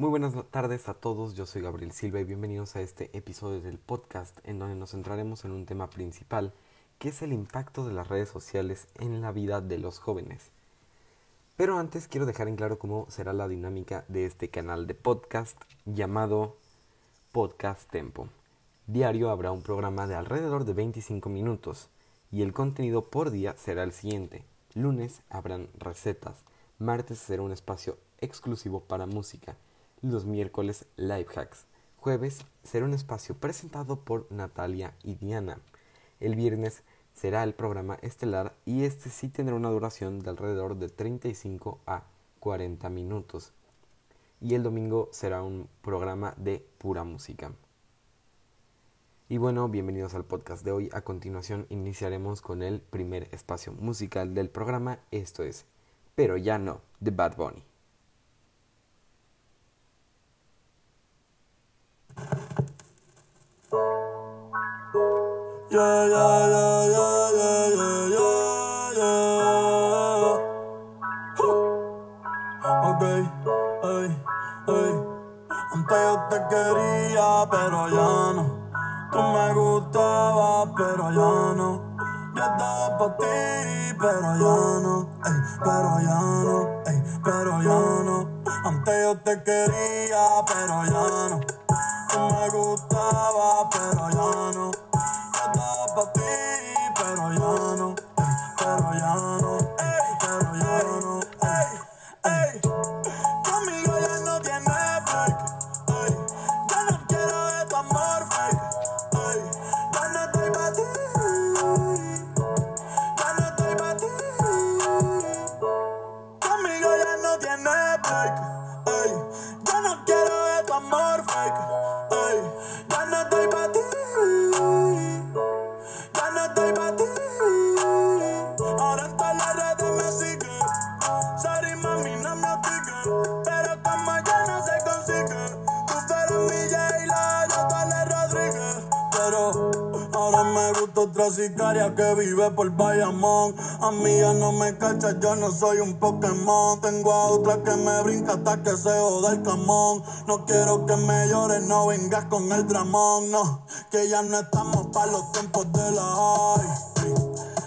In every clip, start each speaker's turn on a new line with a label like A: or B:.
A: Muy buenas tardes a todos, yo soy Gabriel Silva y bienvenidos a este episodio del podcast en donde nos centraremos en un tema principal que es el impacto de las redes sociales en la vida de los jóvenes. Pero antes quiero dejar en claro cómo será la dinámica de este canal de podcast llamado Podcast Tempo. Diario habrá un programa de alrededor de 25 minutos y el contenido por día será el siguiente. Lunes habrán recetas, martes será un espacio exclusivo para música, los miércoles live hacks. Jueves será un espacio presentado por Natalia y Diana. El viernes será el programa estelar y este sí tendrá una duración de alrededor de 35 a 40 minutos. Y el domingo será un programa de pura música. Y bueno, bienvenidos al podcast de hoy. A continuación iniciaremos con el primer espacio musical del programa. Esto es, pero ya no, de Bad Bunny.
B: Yeah, yeah, yeah, yeah, yeah, yeah, yeah. Antes yo te quería, pero ya no. Tú me gustabas, pero ya no. Yo estaba por ti, pero ya no. Ey, pero ya no, ey, pero ya no. Antes yo te quería, pero ya no. Tú me gustabas, pero ya no. Que vive por Bayamón. A mí ya no me cacha, yo no soy un Pokémon. Tengo a otra que me brinca hasta que se joda el camón. No quiero que me llores, no vengas con el dramón. No, que ya no estamos para los tiempos de la high.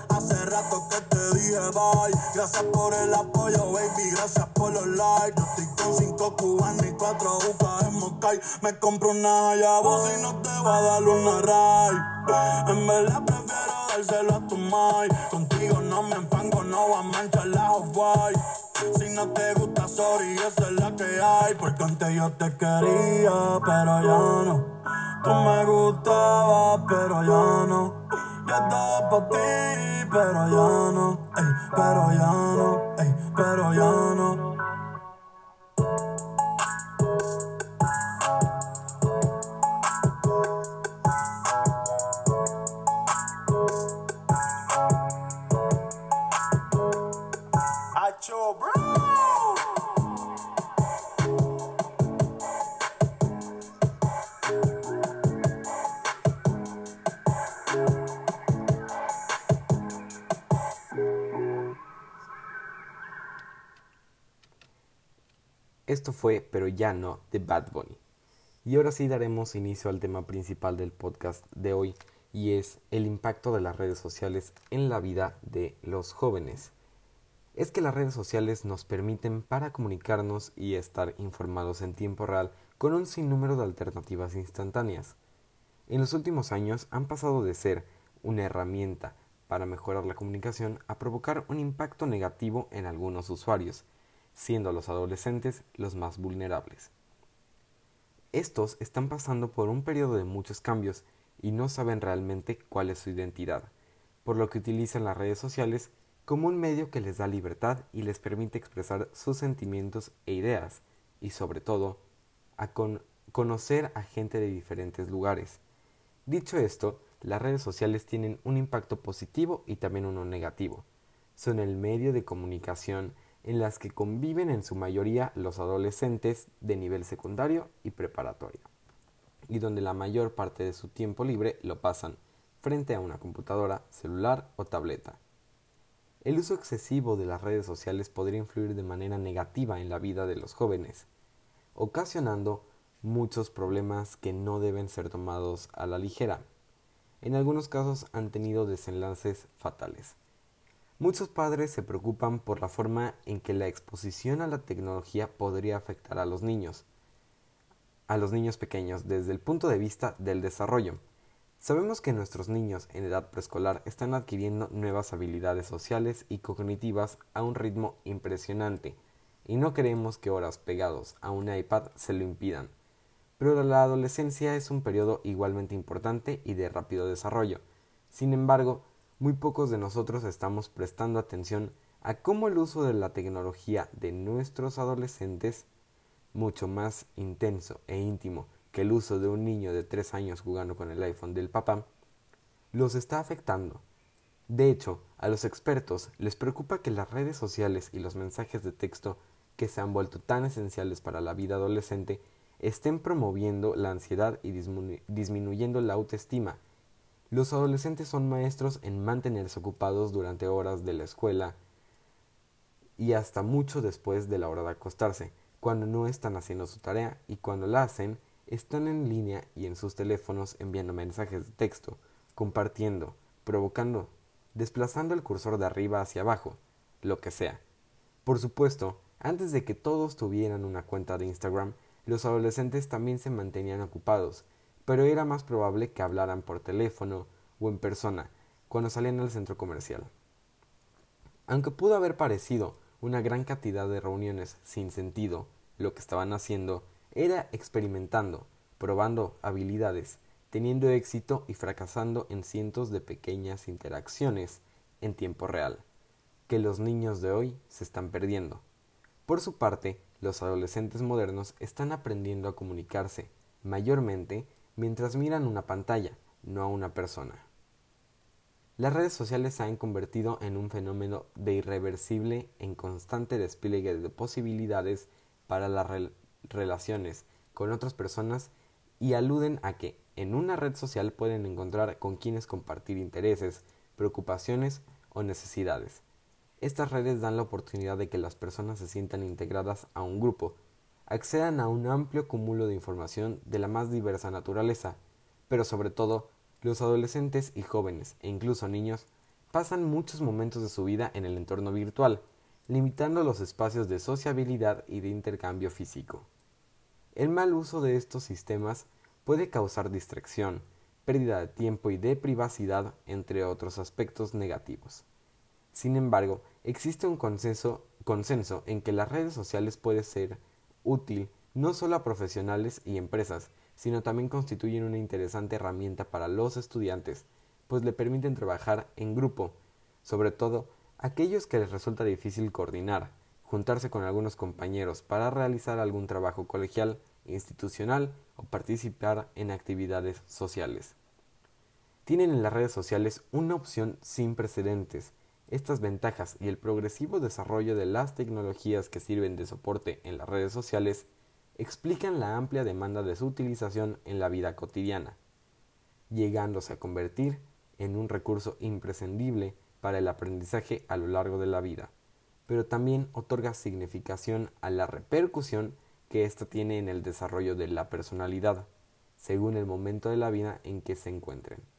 B: Hace rato que te dije bye. Gracias por el apoyo, baby. Gracias por los likes. Yo estoy con cinco cubanos y cuatro ufas en Moscay. Me compro una Hayabusa y no te va a dar una ray. En verdad prefiero Contigo no me empango, no va a manchar la off-white. Si no te gusta, sorry, esa es la que hay. Porque antes yo te quería, pero ya no. Tú me gustabas, pero ya no. Yo estaba por ti, pero ya no. Ey, pero ya no. Ey, pero ya no.
A: Esto fue Pero ya no de Bad Bunny. Y ahora sí daremos inicio al tema principal del podcast de hoy y es el impacto de las redes sociales en la vida de los jóvenes. Es que las redes sociales nos permiten para comunicarnos y estar informados en tiempo real con un sinnúmero de alternativas instantáneas. En los últimos años han pasado de ser una herramienta para mejorar la comunicación a provocar un impacto negativo en algunos usuarios, siendo los adolescentes los más vulnerables. Estos están pasando por un periodo de muchos cambios y no saben realmente cuál es su identidad, por lo que utilizan las redes sociales como un medio que les da libertad y les permite expresar sus sentimientos e ideas, y sobre todo, a con conocer a gente de diferentes lugares. Dicho esto, las redes sociales tienen un impacto positivo y también uno negativo. Son el medio de comunicación en las que conviven en su mayoría los adolescentes de nivel secundario y preparatorio, y donde la mayor parte de su tiempo libre lo pasan frente a una computadora, celular o tableta. El uso excesivo de las redes sociales podría influir de manera negativa en la vida de los jóvenes, ocasionando muchos problemas que no deben ser tomados a la ligera. En algunos casos han tenido desenlaces fatales. Muchos padres se preocupan por la forma en que la exposición a la tecnología podría afectar a los niños, a los niños pequeños desde el punto de vista del desarrollo. Sabemos que nuestros niños en edad preescolar están adquiriendo nuevas habilidades sociales y cognitivas a un ritmo impresionante, y no queremos que horas pegados a un iPad se lo impidan. Pero la adolescencia es un periodo igualmente importante y de rápido desarrollo. Sin embargo, muy pocos de nosotros estamos prestando atención a cómo el uso de la tecnología de nuestros adolescentes, mucho más intenso e íntimo que el uso de un niño de 3 años jugando con el iPhone del papá, los está afectando. De hecho, a los expertos les preocupa que las redes sociales y los mensajes de texto que se han vuelto tan esenciales para la vida adolescente estén promoviendo la ansiedad y disminuyendo la autoestima. Los adolescentes son maestros en mantenerse ocupados durante horas de la escuela y hasta mucho después de la hora de acostarse, cuando no están haciendo su tarea y cuando la hacen, están en línea y en sus teléfonos enviando mensajes de texto, compartiendo, provocando, desplazando el cursor de arriba hacia abajo, lo que sea. Por supuesto, antes de que todos tuvieran una cuenta de Instagram, los adolescentes también se mantenían ocupados, pero era más probable que hablaran por teléfono o en persona cuando salían al centro comercial. Aunque pudo haber parecido una gran cantidad de reuniones sin sentido, lo que estaban haciendo era experimentando, probando habilidades, teniendo éxito y fracasando en cientos de pequeñas interacciones en tiempo real, que los niños de hoy se están perdiendo. Por su parte, los adolescentes modernos están aprendiendo a comunicarse, mayormente mientras miran una pantalla, no a una persona. Las redes sociales se han convertido en un fenómeno de irreversible en constante despliegue de posibilidades para las relaciones con otras personas y aluden a que en una red social pueden encontrar con quienes compartir intereses, preocupaciones o necesidades. Estas redes dan la oportunidad de que las personas se sientan integradas a un grupo, accedan a un amplio cúmulo de información de la más diversa naturaleza, pero sobre todo, los adolescentes y jóvenes, e incluso niños, pasan muchos momentos de su vida en el entorno virtual, limitando los espacios de sociabilidad y de intercambio físico. El mal uso de estos sistemas puede causar distracción, pérdida de tiempo y de privacidad, entre otros aspectos negativos. Sin embargo, existe un consenso, consenso en que las redes sociales pueden ser útil no solo a profesionales y empresas, sino también constituyen una interesante herramienta para los estudiantes, pues le permiten trabajar en grupo, sobre todo aquellos que les resulta difícil coordinar, juntarse con algunos compañeros para realizar algún trabajo colegial, institucional o participar en actividades sociales. Tienen en las redes sociales una opción sin precedentes, estas ventajas y el progresivo desarrollo de las tecnologías que sirven de soporte en las redes sociales explican la amplia demanda de su utilización en la vida cotidiana, llegándose a convertir en un recurso imprescindible para el aprendizaje a lo largo de la vida, pero también otorga significación a la repercusión que ésta tiene en el desarrollo de la personalidad, según el momento de la vida en que se encuentren.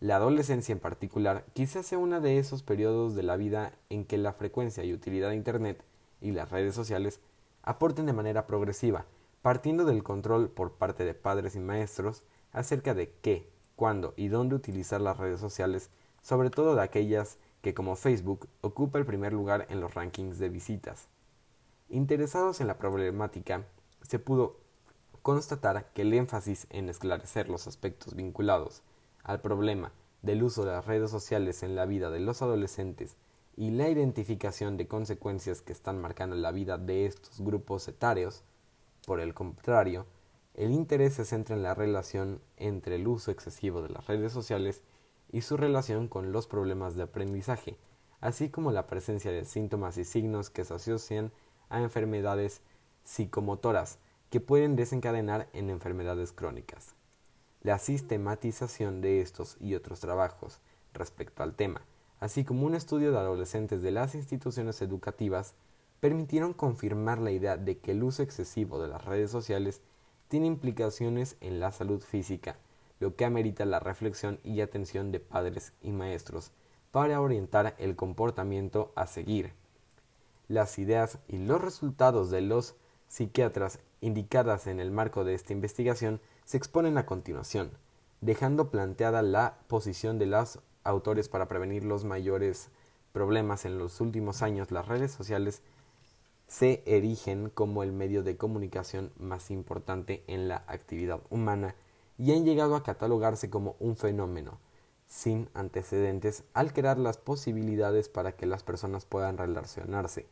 A: La adolescencia en particular quizás sea uno de esos periodos de la vida en que la frecuencia y utilidad de Internet y las redes sociales aporten de manera progresiva, partiendo del control por parte de padres y maestros acerca de qué, cuándo y dónde utilizar las redes sociales, sobre todo de aquellas que como Facebook ocupa el primer lugar en los rankings de visitas. Interesados en la problemática, se pudo constatar que el énfasis en esclarecer los aspectos vinculados al problema del uso de las redes sociales en la vida de los adolescentes y la identificación de consecuencias que están marcando la vida de estos grupos etarios, por el contrario, el interés se centra en la relación entre el uso excesivo de las redes sociales y su relación con los problemas de aprendizaje, así como la presencia de síntomas y signos que se asocian a enfermedades psicomotoras que pueden desencadenar en enfermedades crónicas la sistematización de estos y otros trabajos respecto al tema, así como un estudio de adolescentes de las instituciones educativas, permitieron confirmar la idea de que el uso excesivo de las redes sociales tiene implicaciones en la salud física, lo que amerita la reflexión y atención de padres y maestros para orientar el comportamiento a seguir. Las ideas y los resultados de los psiquiatras indicadas en el marco de esta investigación se exponen a continuación, dejando planteada la posición de los autores para prevenir los mayores problemas en los últimos años. Las redes sociales se erigen como el medio de comunicación más importante en la actividad humana y han llegado a catalogarse como un fenómeno sin antecedentes al crear las posibilidades para que las personas puedan relacionarse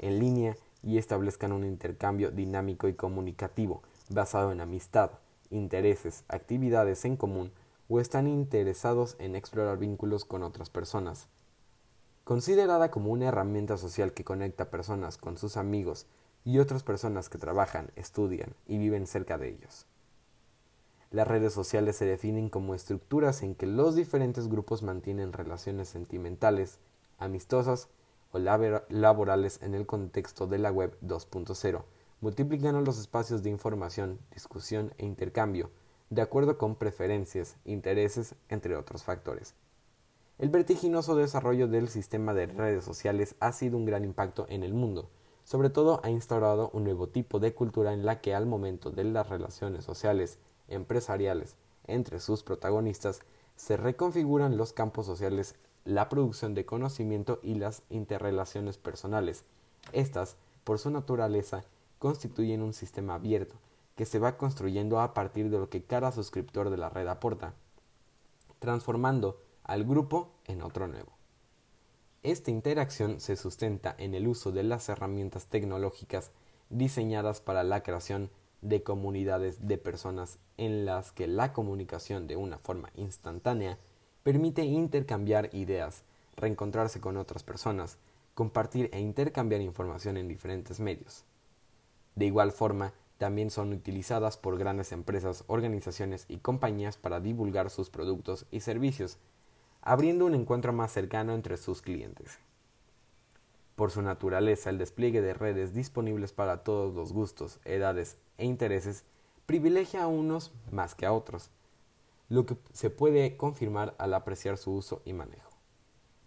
A: en línea y establezcan un intercambio dinámico y comunicativo basado en amistad, intereses, actividades en común o están interesados en explorar vínculos con otras personas. Considerada como una herramienta social que conecta personas con sus amigos y otras personas que trabajan, estudian y viven cerca de ellos. Las redes sociales se definen como estructuras en que los diferentes grupos mantienen relaciones sentimentales, amistosas o laborales en el contexto de la web 2.0, multiplicando los espacios de información, discusión e intercambio, de acuerdo con preferencias, intereses, entre otros factores. El vertiginoso desarrollo del sistema de redes sociales ha sido un gran impacto en el mundo, sobre todo ha instaurado un nuevo tipo de cultura en la que al momento de las relaciones sociales empresariales entre sus protagonistas se reconfiguran los campos sociales, la producción de conocimiento y las interrelaciones personales. Estas, por su naturaleza, constituyen un sistema abierto, que se va construyendo a partir de lo que cada suscriptor de la red aporta, transformando al grupo en otro nuevo. Esta interacción se sustenta en el uso de las herramientas tecnológicas diseñadas para la creación de comunidades de personas en las que la comunicación de una forma instantánea permite intercambiar ideas, reencontrarse con otras personas, compartir e intercambiar información en diferentes medios. De igual forma, también son utilizadas por grandes empresas, organizaciones y compañías para divulgar sus productos y servicios, abriendo un encuentro más cercano entre sus clientes. Por su naturaleza, el despliegue de redes disponibles para todos los gustos, edades e intereses privilegia a unos más que a otros, lo que se puede confirmar al apreciar su uso y manejo.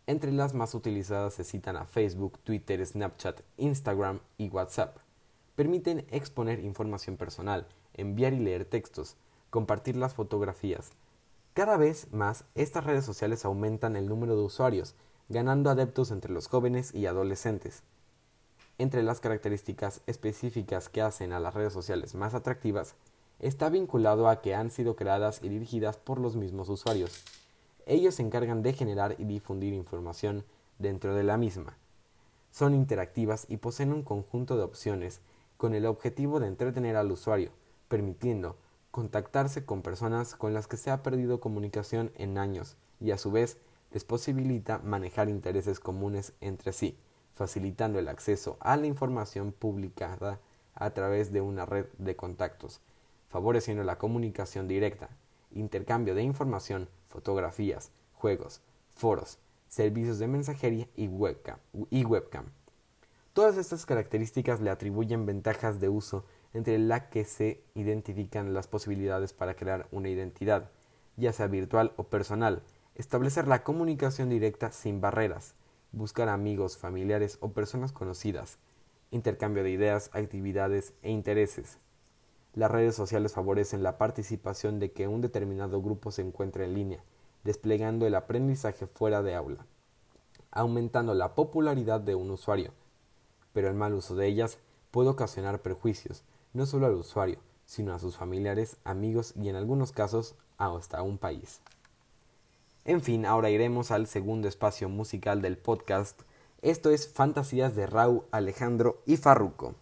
A: Entre las más utilizadas se citan a Facebook, Twitter, Snapchat, Instagram y WhatsApp. Permiten exponer información personal, enviar y leer textos, compartir las fotografías. Cada vez más, estas redes sociales aumentan el número de usuarios, ganando adeptos entre los jóvenes y adolescentes. Entre las características específicas que hacen a las redes sociales más atractivas, está vinculado a que han sido creadas y dirigidas por los mismos usuarios. Ellos se encargan de generar y difundir información dentro de la misma. Son interactivas y poseen un conjunto de opciones con el objetivo de entretener al usuario, permitiendo contactarse con personas con las que se ha perdido comunicación en años y a su vez les posibilita manejar intereses comunes entre sí, facilitando el acceso a la información publicada a través de una red de contactos, favoreciendo la comunicación directa, intercambio de información, fotografías, juegos, foros, servicios de mensajería y webcam. Todas estas características le atribuyen ventajas de uso entre la que se identifican las posibilidades para crear una identidad, ya sea virtual o personal, establecer la comunicación directa sin barreras, buscar amigos, familiares o personas conocidas, intercambio de ideas, actividades e intereses. Las redes sociales favorecen la participación de que un determinado grupo se encuentre en línea, desplegando el aprendizaje fuera de aula, aumentando la popularidad de un usuario, pero el mal uso de ellas puede ocasionar perjuicios, no solo al usuario, sino a sus familiares, amigos y en algunos casos hasta un país. En fin, ahora iremos al segundo espacio musical del podcast. Esto es Fantasías de Raúl, Alejandro y Farruco.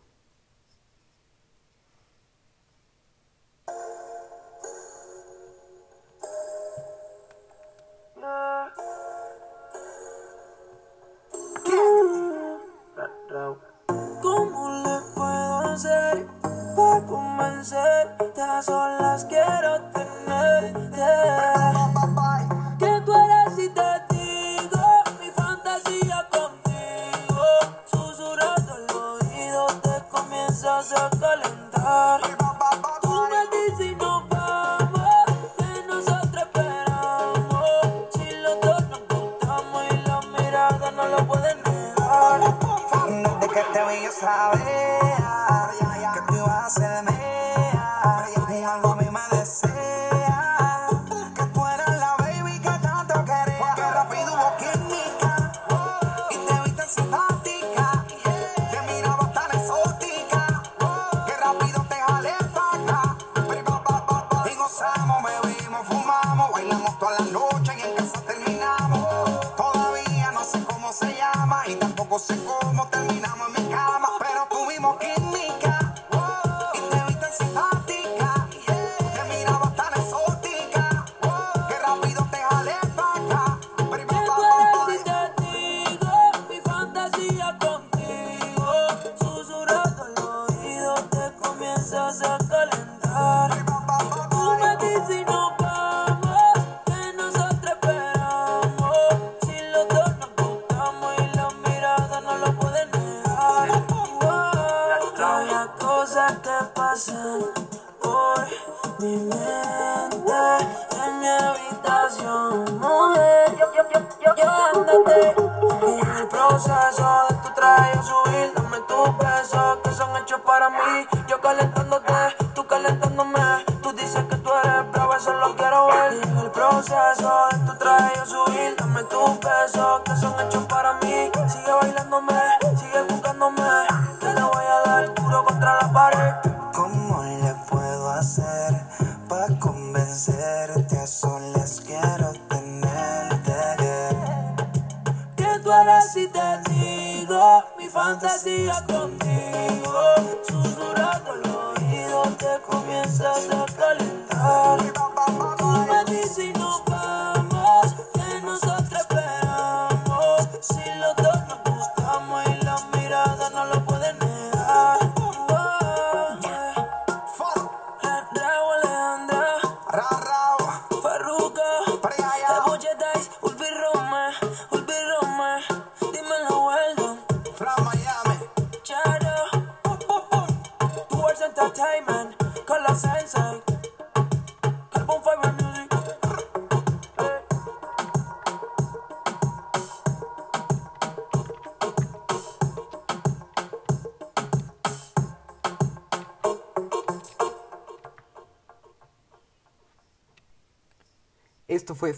C: Tampoco sé cómo terminamos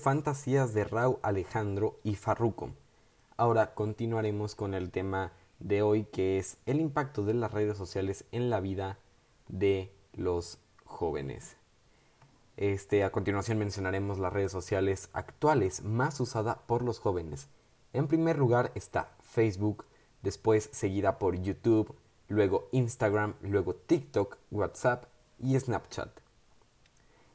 A: Fantasías de Rau Alejandro y Farruko. Ahora continuaremos con el tema de hoy que es el impacto de las redes sociales en la vida de los jóvenes. Este, a continuación mencionaremos las redes sociales actuales más usadas por los jóvenes. En primer lugar está Facebook, después seguida por YouTube, luego Instagram, luego TikTok, WhatsApp y Snapchat.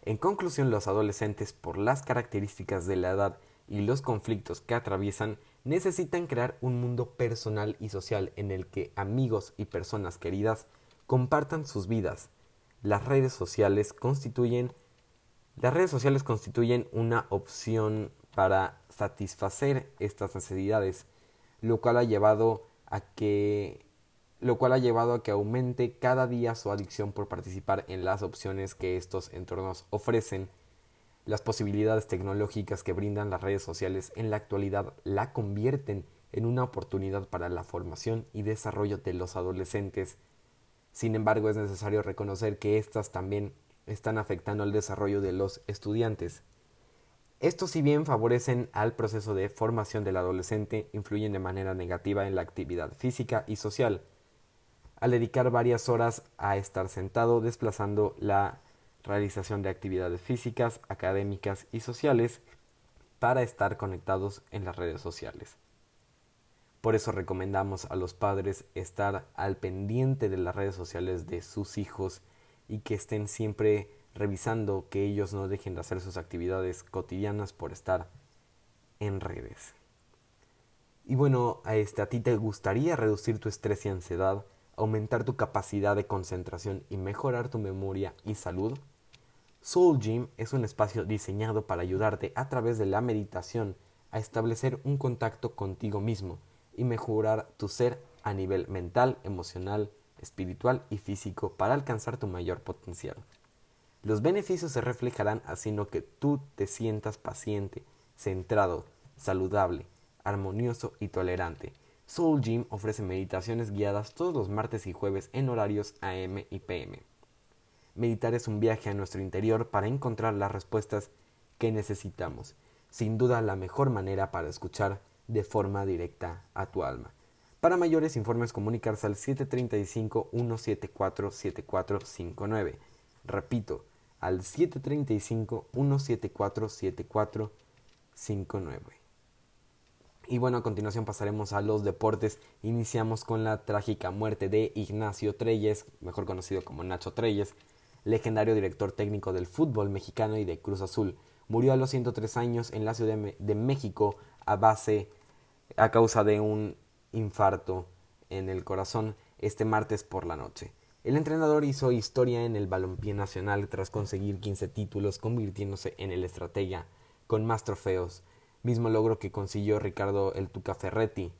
A: En conclusión, los adolescentes, por las características de la edad y los conflictos que atraviesan, necesitan crear un mundo personal y social en el que amigos y personas queridas compartan sus vidas. Las redes sociales constituyen las redes sociales constituyen una opción para satisfacer estas necesidades, lo cual ha llevado a que lo cual ha llevado a que aumente cada día su adicción por participar en las opciones que estos entornos ofrecen. Las posibilidades tecnológicas que brindan las redes sociales en la actualidad la convierten en una oportunidad para la formación y desarrollo de los adolescentes. Sin embargo, es necesario reconocer que éstas también están afectando al desarrollo de los estudiantes. Estos, si bien favorecen al proceso de formación del adolescente, influyen de manera negativa en la actividad física y social, al dedicar varias horas a estar sentado, desplazando la realización de actividades físicas, académicas y sociales para estar conectados en las redes sociales. Por eso recomendamos a los padres estar al pendiente de las redes sociales de sus hijos y que estén siempre revisando que ellos no dejen de hacer sus actividades cotidianas por estar en redes. Y bueno, a, este, a ti te gustaría reducir tu estrés y ansiedad, aumentar tu capacidad de concentración y mejorar tu memoria y salud. Soul Gym es un espacio diseñado para ayudarte a través de la meditación a establecer un contacto contigo mismo y mejorar tu ser a nivel mental, emocional, espiritual y físico para alcanzar tu mayor potencial. Los beneficios se reflejarán haciendo que tú te sientas paciente, centrado, saludable, armonioso y tolerante. Soul Gym ofrece meditaciones guiadas todos los martes y jueves en horarios AM y PM. Meditar es un viaje a nuestro interior para encontrar las respuestas que necesitamos. Sin duda la mejor manera para escuchar de forma directa a tu alma. Para mayores informes comunicarse al 735-174-7459. Repito, al 735-174-7459. Y bueno, a continuación pasaremos a los deportes. Iniciamos con la trágica muerte de Ignacio Treyes, mejor conocido como Nacho Treyes, legendario director técnico del fútbol mexicano y de Cruz Azul. Murió a los 103 años en la Ciudad de México a base a causa de un infarto en el corazón este martes por la noche. El entrenador hizo historia en el balompié nacional tras conseguir 15 títulos, convirtiéndose en el estratega con más trofeos, mismo logro que consiguió Ricardo El Tuca Ferretti.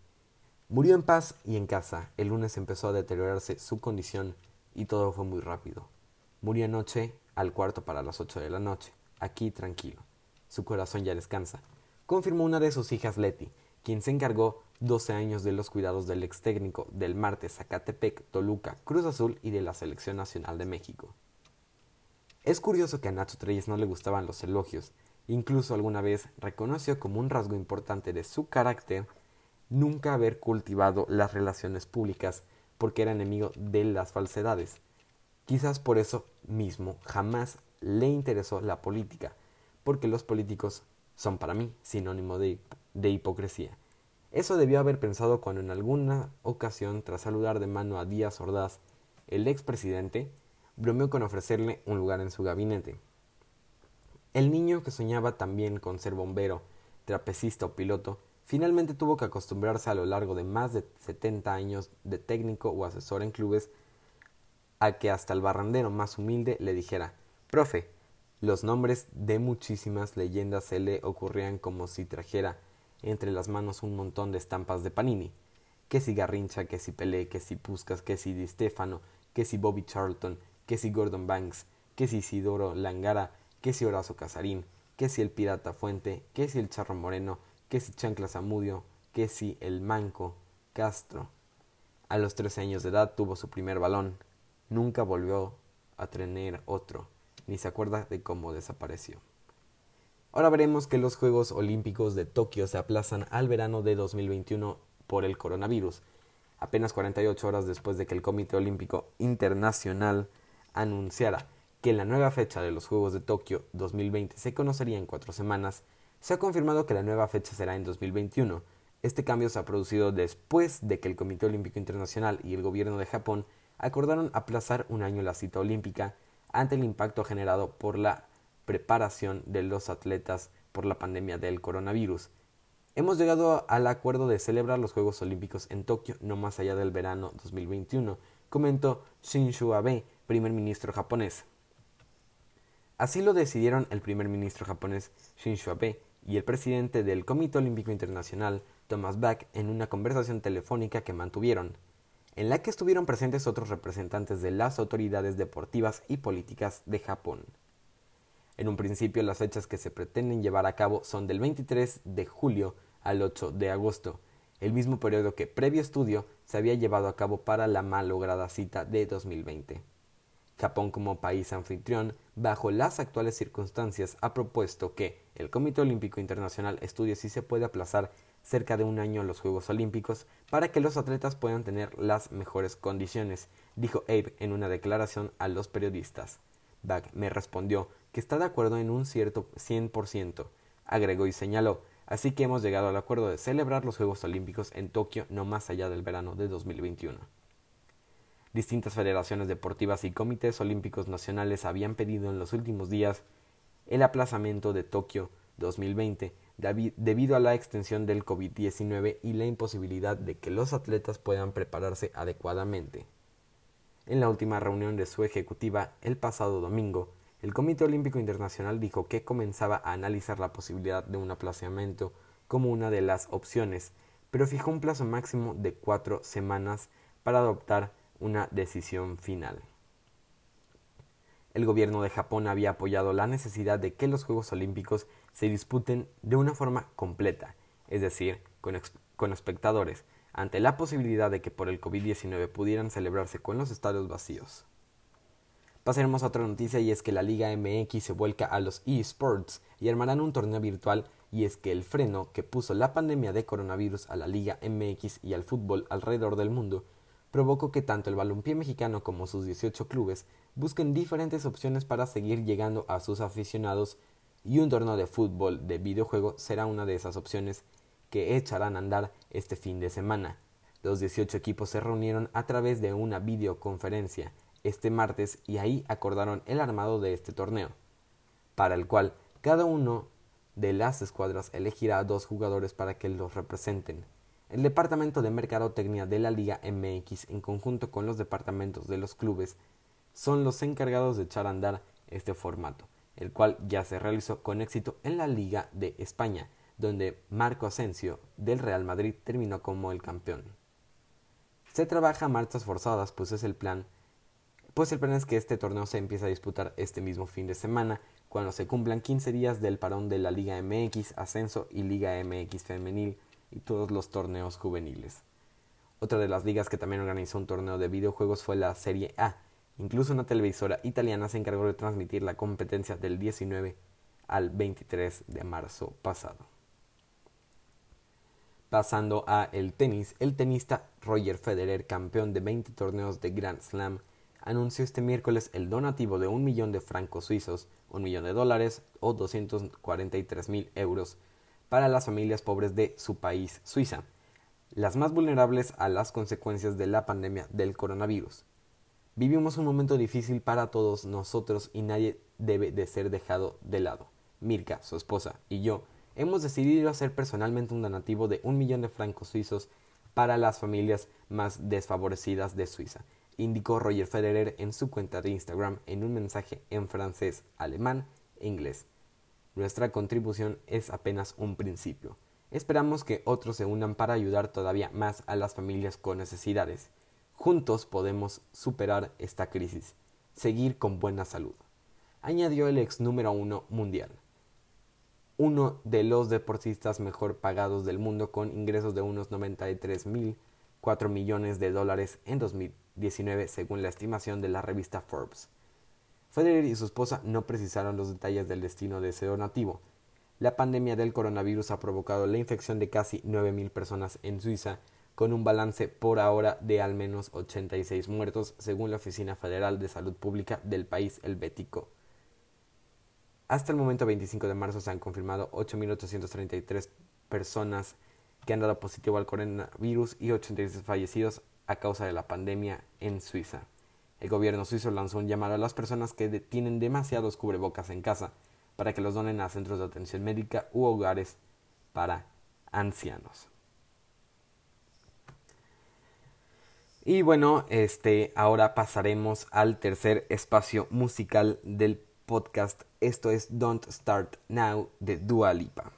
A: Murió en paz y en casa. El lunes empezó a deteriorarse su condición y todo fue muy rápido. Murió anoche al cuarto para las 8 de la noche, aquí tranquilo. Su corazón ya descansa, confirmó una de sus hijas Leti, quien se encargó 12 años de los cuidados del ex técnico del Martes Zacatepec, Toluca, Cruz Azul y de la Selección Nacional de México. Es curioso que a Nacho Treyes no le gustaban los elogios, incluso alguna vez reconoció como un rasgo importante de su carácter nunca haber cultivado las relaciones públicas porque era enemigo de las falsedades. Quizás por eso mismo jamás le interesó la política, porque los políticos son para mí sinónimo de, hipocresía. Eso debió haber pensado cuando en alguna ocasión, tras saludar de mano a Díaz Ordaz, el expresidente, bromeó con ofrecerle un lugar en su gabinete. El niño que soñaba también con ser bombero, trapecista o piloto, finalmente tuvo que acostumbrarse a lo largo de más de 70 años de técnico o asesor en clubes a que hasta el barrandero más humilde le dijera, profe, los nombres de muchísimas leyendas se le ocurrían como si trajera entre las manos un montón de estampas de Panini. Que si Garrincha, que si Pelé, que si Puskas, que si Di Stefano, que si Bobby Charlton, que si Gordon Banks, que si Isidoro Langara, que si Horacio Casarín, que si el Pirata Fuente, que si el Charro Moreno, que si Chancla Zamudio, que si el Manco Castro. A los 13 años de edad tuvo su primer balón. Nunca volvió a tener otro, ni se acuerda de cómo desapareció. Ahora veremos que los Juegos Olímpicos de Tokio se aplazan al verano de 2021 por el coronavirus, apenas 48 horas después de que el Comité Olímpico Internacional anunciara que la nueva fecha de los Juegos de Tokio 2020 se conocería en cuatro semanas, se ha confirmado que la nueva fecha será en 2021. Este cambio se ha producido después de que el Comité Olímpico Internacional y el gobierno de Japón acordaron aplazar un año la cita olímpica ante el impacto generado por la preparación de los atletas por la pandemia del coronavirus. Hemos llegado al acuerdo de celebrar los Juegos Olímpicos en Tokio no más allá del verano 2021, comentó Shinzo Abe, primer ministro japonés. Así lo decidieron el primer ministro japonés Shinzo Abe y el presidente del Comité Olímpico Internacional, Thomas Bach, en una conversación telefónica que mantuvieron, en la que estuvieron presentes otros representantes de las autoridades deportivas y políticas de Japón. En un principio las fechas que se pretenden llevar a cabo son del 23 de julio al 8 de agosto, el mismo periodo que previo estudio se había llevado a cabo para la malograda cita de 2020. Japón como país anfitrión, bajo las actuales circunstancias, ha propuesto que el Comité Olímpico Internacional estudie si se puede aplazar cerca de un año los Juegos Olímpicos para que los atletas puedan tener las mejores condiciones, dijo Abe en una declaración a los periodistas. Bach me respondió que está de acuerdo en un cierto 100%, agregó y señaló, así que hemos llegado al acuerdo de celebrar los Juegos Olímpicos en Tokio no más allá del verano de 2021. Distintas federaciones deportivas y comités olímpicos nacionales habían pedido en los últimos días el aplazamiento de Tokio 2020 debido a la extensión del COVID-19 y la imposibilidad de que los atletas puedan prepararse adecuadamente. En la última reunión de su ejecutiva el pasado domingo, el Comité Olímpico Internacional dijo que comenzaba a analizar la posibilidad de un aplazamiento como una de las opciones, pero fijó un plazo máximo de cuatro semanas para adoptar una decisión final. El gobierno de Japón había apoyado la necesidad de que los Juegos Olímpicos se disputen de una forma completa, es decir, con, espectadores, ante la posibilidad de que por el COVID-19 pudieran celebrarse con los estadios vacíos. Pasaremos a otra noticia y es que la Liga MX se vuelca a los eSports y armarán un torneo virtual y es que el freno que puso la pandemia de coronavirus a la Liga MX y al fútbol alrededor del mundo provocó que tanto el balompié mexicano como sus 18 clubes busquen diferentes opciones para seguir llegando a sus aficionados y un torneo de fútbol de videojuego será una de esas opciones que echarán a andar este fin de semana. Los 18 equipos se reunieron a través de una videoconferencia este martes y ahí acordaron el armado de este torneo, para el cual cada uno de las escuadras elegirá a dos jugadores para que los representen. El Departamento de Mercadotecnia de la Liga MX, en conjunto con los departamentos de los clubes, son los encargados de echar a andar este formato, el cual ya se realizó con éxito en la Liga de España, donde Marco Asensio del Real Madrid terminó como el campeón. Se trabaja marchas forzadas, pues es el plan pues el plan es que este torneo se empiece a disputar este mismo fin de semana, cuando se cumplan 15 días del parón de la Liga MX, Ascenso y Liga MX Femenil y todos los torneos juveniles. Otra de las ligas que también organizó un torneo de videojuegos fue la Serie A. Incluso una televisora italiana se encargó de transmitir la competencia del 19 al 23 de marzo pasado. Pasando a el tenis, el tenista Roger Federer, campeón de 20 torneos de Grand Slam, anunció este miércoles el donativo de un millón de francos suizos, un millón de dólares o 243 mil euros para las familias pobres de su país, Suiza, las más vulnerables a las consecuencias de la pandemia del coronavirus. Vivimos un momento difícil para todos nosotros y nadie debe de ser dejado de lado. Mirka, su esposa, y yo hemos decidido hacer personalmente un donativo de un millón de francos suizos para las familias más desfavorecidas de Suiza indicó Roger Federer en su cuenta de Instagram en un mensaje en francés, alemán e inglés. Nuestra contribución es apenas un principio. Esperamos que otros se unan para ayudar todavía más a las familias con necesidades. Juntos podemos superar esta crisis, seguir con buena salud. Añadió el ex número uno mundial. Uno de los deportistas mejor pagados del mundo con ingresos de unos 93 mil 4 millones de dólares en 2019 según la estimación de la revista Forbes. Federer y su esposa no precisaron los detalles del destino de ese donativo. La pandemia del coronavirus ha provocado la infección de casi 9.000 personas en Suiza, con un balance por ahora de al menos 86 muertos, según la Oficina Federal de Salud Pública del país helvético. Hasta el momento 25 de marzo se han confirmado 8.833 personas que han dado positivo al coronavirus y 86 fallecidos a causa de la pandemia en Suiza. El gobierno suizo lanzó un llamado a las personas que tienen demasiados cubrebocas en casa para que los donen a centros de atención médica u hogares para ancianos. Y bueno, este ahora pasaremos al tercer espacio musical del podcast. Esto es Don't Start Now de Dua Lipa.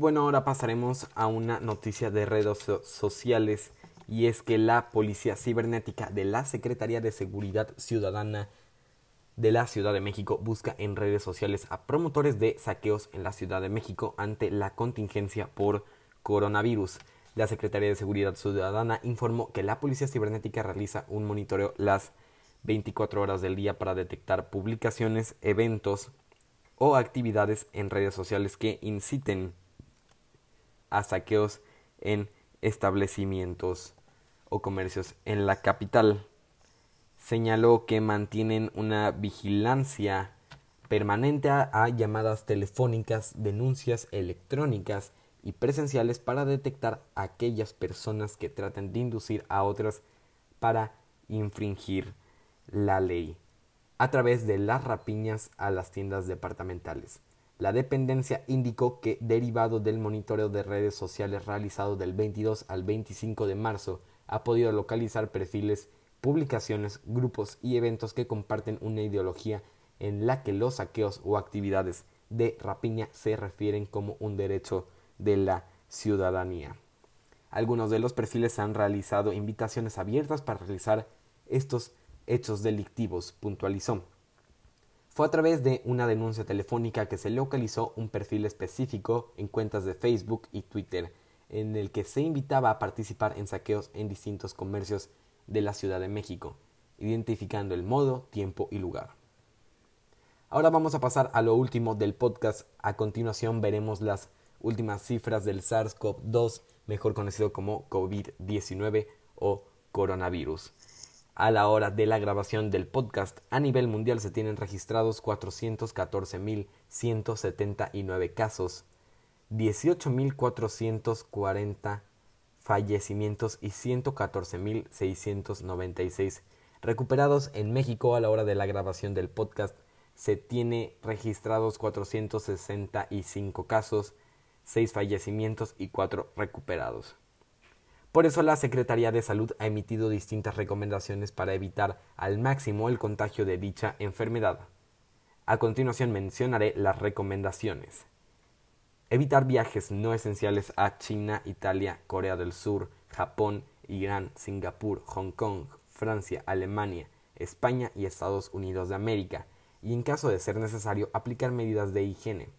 A: Bueno, ahora pasaremos a una noticia de redes so- sociales y es que la Policía Cibernética de la Secretaría de Seguridad Ciudadana de la Ciudad de México busca en redes sociales a promotores de saqueos en la Ciudad de México ante la contingencia por coronavirus. La Secretaría de Seguridad Ciudadana informó que la Policía Cibernética realiza un monitoreo las 24 horas del día para detectar publicaciones, eventos o actividades en redes sociales que inciten a saqueos en establecimientos o comercios en la capital. Señaló que mantienen una vigilancia permanente a, a llamadas telefónicas, denuncias electrónicas y presenciales para detectar a aquellas personas que traten de inducir a otras para infringir la ley a través de las rapiñas a las tiendas departamentales. La dependencia indicó que, derivado del monitoreo de redes sociales realizado del 22 al 25 de marzo, ha podido localizar perfiles, publicaciones, grupos y eventos que comparten una ideología en la que los saqueos o actividades de rapiña se refieren como un derecho de la ciudadanía. Algunos de los perfiles han realizado invitaciones abiertas para realizar estos hechos delictivos, puntualizó. Fue a través de una denuncia telefónica que se localizó un perfil específico en cuentas de Facebook y Twitter, en el que se invitaba a participar en saqueos en distintos comercios de la Ciudad de México, identificando el modo, tiempo y lugar. Ahora vamos a pasar a lo último del podcast. A continuación veremos las últimas cifras del SARS-CoV-2, mejor conocido como COVID-19 o coronavirus. A la hora de la grabación del podcast, a nivel mundial se tienen registrados 414.179 casos, 18.440 fallecimientos y 114.696 recuperados en México a la hora de la grabación del podcast. Se tiene registrados 465 casos, 6 fallecimientos y 4 recuperados. Por eso la Secretaría de Salud ha emitido distintas recomendaciones para evitar al máximo el contagio de dicha enfermedad. A continuación mencionaré las recomendaciones. Evitar viajes no esenciales a China, Italia, Corea del Sur, Japón, Irán, Singapur, Hong Kong, Francia, Alemania, España y Estados Unidos de América, y en caso de ser necesario aplicar medidas de higiene.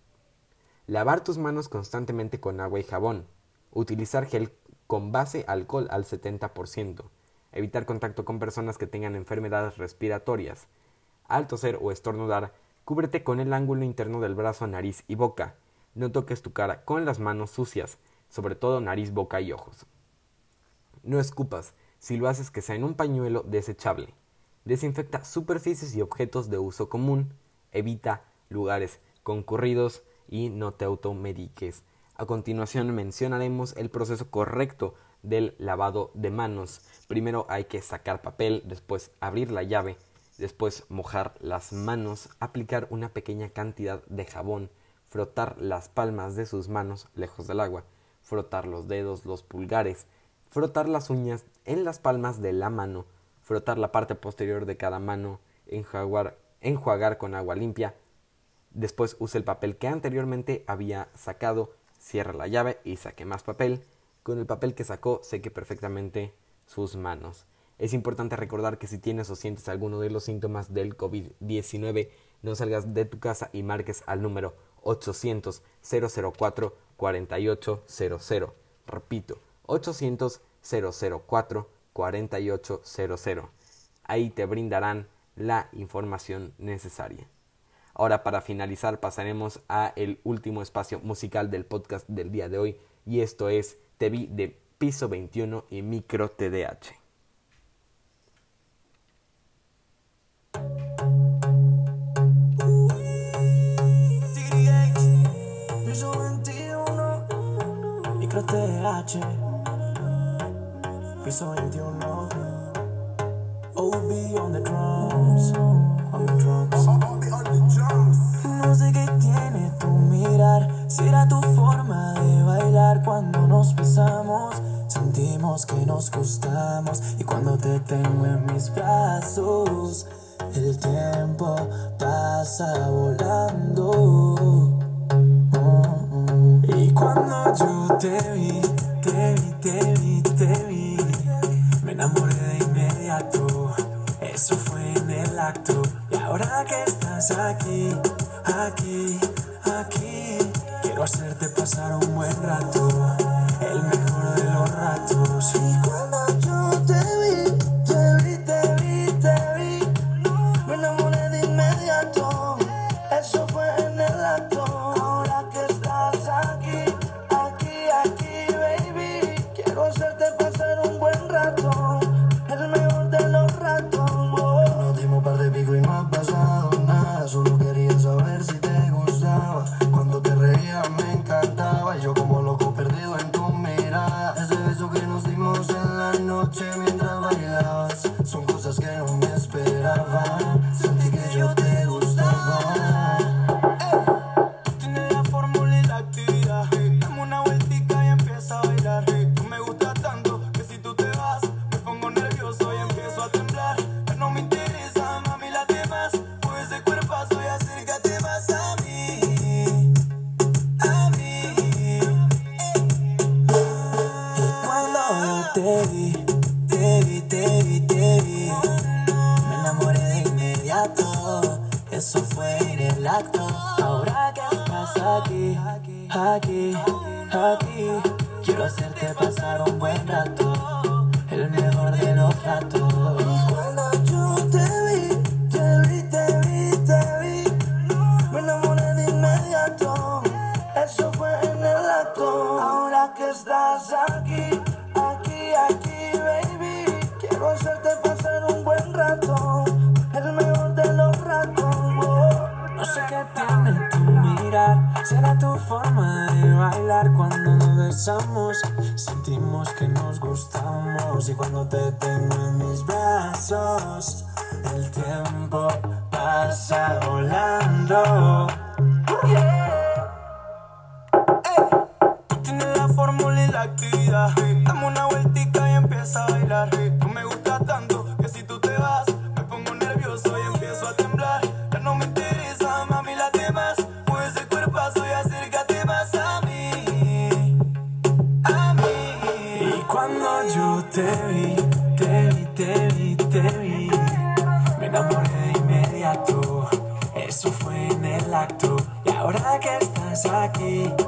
A: Lavar tus manos constantemente con agua y jabón. Utilizar gel con base alcohol al 70%. Evitar contacto con personas que tengan enfermedades respiratorias. Al toser o estornudar, cúbrete con el ángulo interno del brazo, nariz y boca. No toques tu cara con las manos sucias, sobre todo nariz, boca y ojos. No escupas, si lo haces que sea en un pañuelo desechable. Desinfecta superficies y objetos de uso común. Evita lugares concurridos y no te automediques. A continuación mencionaremos el proceso correcto del lavado de manos. Primero hay que sacar papel, después abrir la llave, después mojar las manos, aplicar una pequeña cantidad de jabón, frotar las palmas de sus manos lejos del agua, frotar los dedos, los pulgares, frotar las uñas en las palmas de la mano, frotar la parte posterior de cada mano, enjuagar, con agua limpia, Después use el papel que anteriormente había sacado, cierra la llave y saque más papel. Con el papel que sacó seque perfectamente sus manos. Es importante recordar que si tienes o sientes alguno de los síntomas del COVID-19, no salgas de tu casa y marques al número 800 004 4800. Repito, 800 004 4800. Ahí te brindarán la información necesaria. Ahora para finalizar pasaremos a el último espacio musical del podcast del día de hoy y esto es Te vi de Piso 21 y Micro TDH.
C: TDH, piso 21, micro TH, piso 21, OB on the drums, on the drums. Mirar, será tu forma de bailar cuando nos besamos. Sentimos que nos gustamos y cuando te tengo en mis brazos, el tiempo pasa volando. Oh, oh. Y cuando yo te vi, te vi, te vi, te vi, me enamoré de inmediato. Eso fue en el acto. Y ahora que estás aquí, aquí, quiero hacerte pasar un buen rato. El mejor de los ratos. Y cuando yo te vi, estás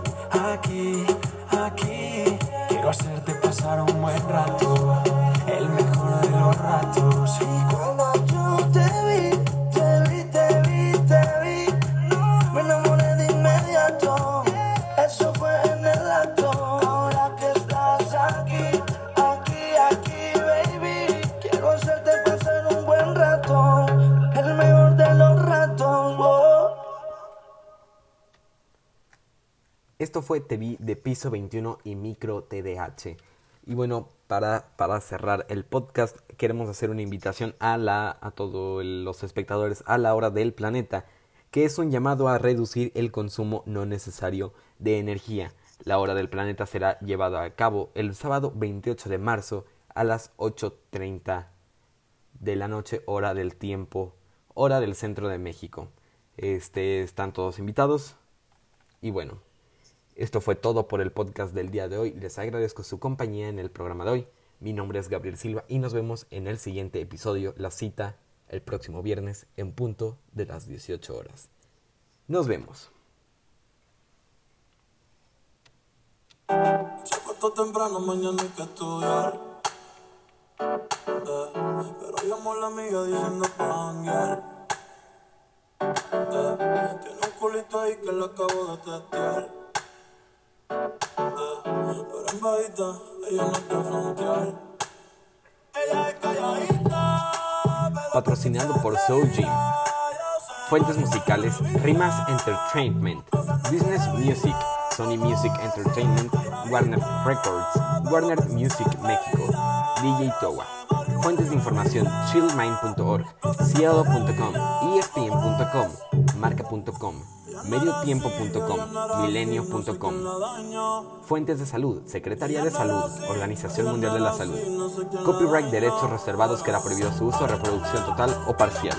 C: Te de
A: Piso 21 y Micro TDH. Y bueno, para, para cerrar el podcast, queremos hacer una invitación a, la, a todos los espectadores a la hora del planeta, que es un llamado a reducir el consumo no necesario de energía. La hora del planeta será llevada a cabo el sábado 28 de marzo a las 8.30 de la noche, hora del tiempo, hora del centro de México. Este, están todos invitados. Y bueno, esto fue todo por el podcast del día de hoy. Les agradezco su compañía en el programa de hoy. Mi nombre es Gabriel Silva y nos vemos en el siguiente episodio, la cita el próximo viernes en punto de las 18 horas. Nos vemos.
B: Se temprano, mañana hay que estudiar. Eh, pero llamó la amiga diciendo pa' janguear. Eh, tiene un culito ahí que acabo de. Pero en bajita, ella no quiere frontear. Ella es calladita. pero
A: Patrocinado por Soul Gym. Fuentes musicales, Rimas Entertainment, Business Music, Sony Music Entertainment, Warner Records, Warner Music México, DJ Towa. Fuentes de información, chillmind.org, cielo.com, espn.com, marca.com, mediotiempo.com, milenio.com. Fuentes de salud, Secretaría de Salud, Organización Mundial de la Salud. Copyright derechos reservados queda prohibido su uso, reproducción total o parcial.